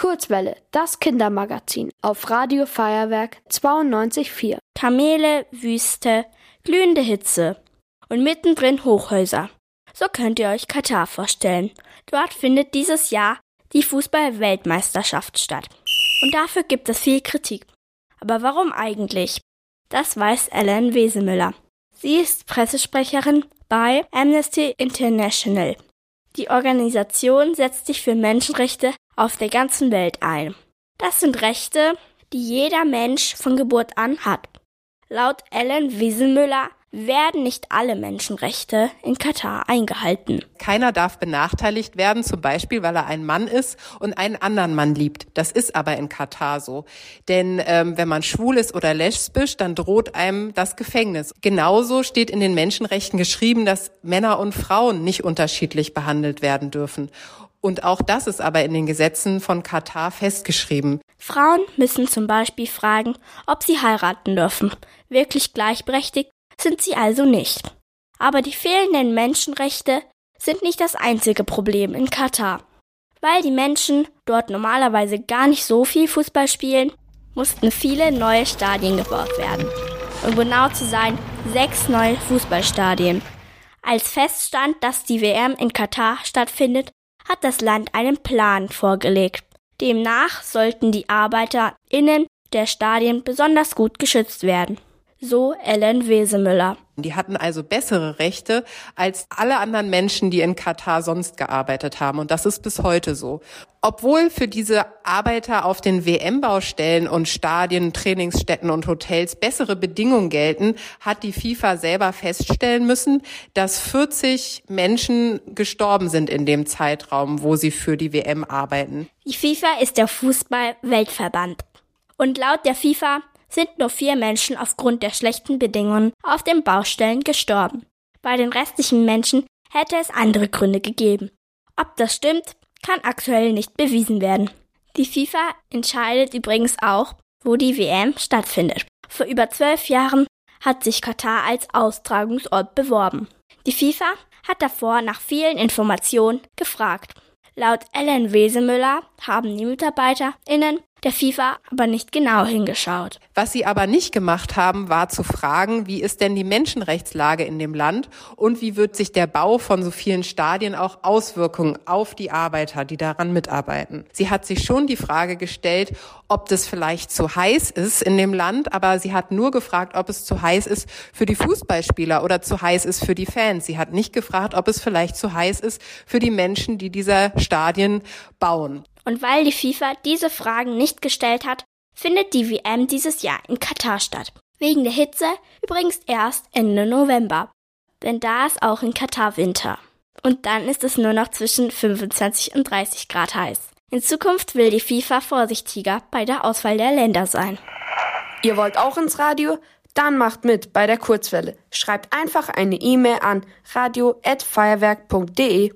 Kurzwelle, das Kindermagazin auf Radio Feuerwerk 92.4. Kamele, Wüste, glühende Hitze und mittendrin Hochhäuser. So könnt ihr euch Katar vorstellen. Dort findet dieses Jahr die Fußball-Weltmeisterschaft statt. Und dafür gibt es viel Kritik. Aber warum eigentlich? Das weiß Ellen Wesemüller. Sie ist Pressesprecherin bei Amnesty International. Die Organisation setzt sich für Menschenrechte auf der ganzen Welt ein. Das sind Rechte, die jeder Mensch von Geburt an hat. Laut Ellen Wieselmüller werden nicht alle Menschenrechte in Katar eingehalten. Keiner darf benachteiligt werden, zum Beispiel, weil er ein Mann ist und einen anderen Mann liebt. Das ist aber in Katar so. Denn ähm, wenn man schwul ist oder lesbisch, dann droht einem das Gefängnis. Genauso steht in den Menschenrechten geschrieben, dass Männer und Frauen nicht unterschiedlich behandelt werden dürfen. Und auch das ist aber in den Gesetzen von Katar festgeschrieben. Frauen müssen zum Beispiel fragen, ob sie heiraten dürfen. Wirklich gleichberechtigt sind sie also nicht. Aber die fehlenden Menschenrechte sind nicht das einzige Problem in Katar. Weil die Menschen dort normalerweise gar nicht so viel Fußball spielen, mussten viele neue Stadien gebaut werden. Um genau zu sein, sechs neue Fußballstadien. Als feststand, dass die WM in Katar stattfindet, hat das Land einen Plan vorgelegt. Demnach sollten die ArbeiterInnen der Stadien besonders gut geschützt werden. So Ellen Wesemüller. Die hatten also bessere Rechte als alle anderen Menschen, die in Katar sonst gearbeitet haben. Und das ist bis heute so. Obwohl für diese Arbeiter auf den WM-Baustellen und Stadien, Trainingsstätten und Hotels bessere Bedingungen gelten, hat die FIFA selber feststellen müssen, dass 40 Menschen gestorben sind in dem Zeitraum, wo sie für die WM arbeiten. Die FIFA ist der Fußball-Weltverband. Und laut der FIFA sind nur vier Menschen aufgrund der schlechten Bedingungen auf den Baustellen gestorben. Bei den restlichen Menschen hätte es andere Gründe gegeben. Ob das stimmt, kann aktuell nicht bewiesen werden. Die FIFA entscheidet übrigens auch, wo die WM stattfindet. Vor über zwölf Jahren hat sich Katar als Austragungsort beworben. Die FIFA hat davor nach vielen Informationen gefragt. Laut Ellen Wesemüller haben die MitarbeiterInnen der FIFA aber nicht genau hingeschaut. Was sie aber nicht gemacht haben, war zu fragen, wie ist denn die Menschenrechtslage in dem Land und wie wird sich der Bau von so vielen Stadien auch Auswirkungen auf die Arbeiter, die daran mitarbeiten. Sie hat sich schon die Frage gestellt, ob das vielleicht zu heiß ist in dem Land, aber sie hat nur gefragt, ob es zu heiß ist für die Fußballspieler oder zu heiß ist für die Fans. Sie hat nicht gefragt, ob es vielleicht zu heiß ist für die Menschen, die diese Stadien bauen. Und weil die FIFA diese Fragen nicht gestellt hat, findet die WM dieses Jahr in Katar statt. Wegen der Hitze übrigens erst Ende November. Denn da ist auch in Katar Winter. Und dann ist es nur noch zwischen 25 und 30 Grad heiß. In Zukunft will die FIFA vorsichtiger bei der Auswahl der Länder sein. Ihr wollt auch ins Radio? Dann macht mit bei der Kurzwelle. Schreibt einfach eine E-Mail an radio@feuerwerk.de.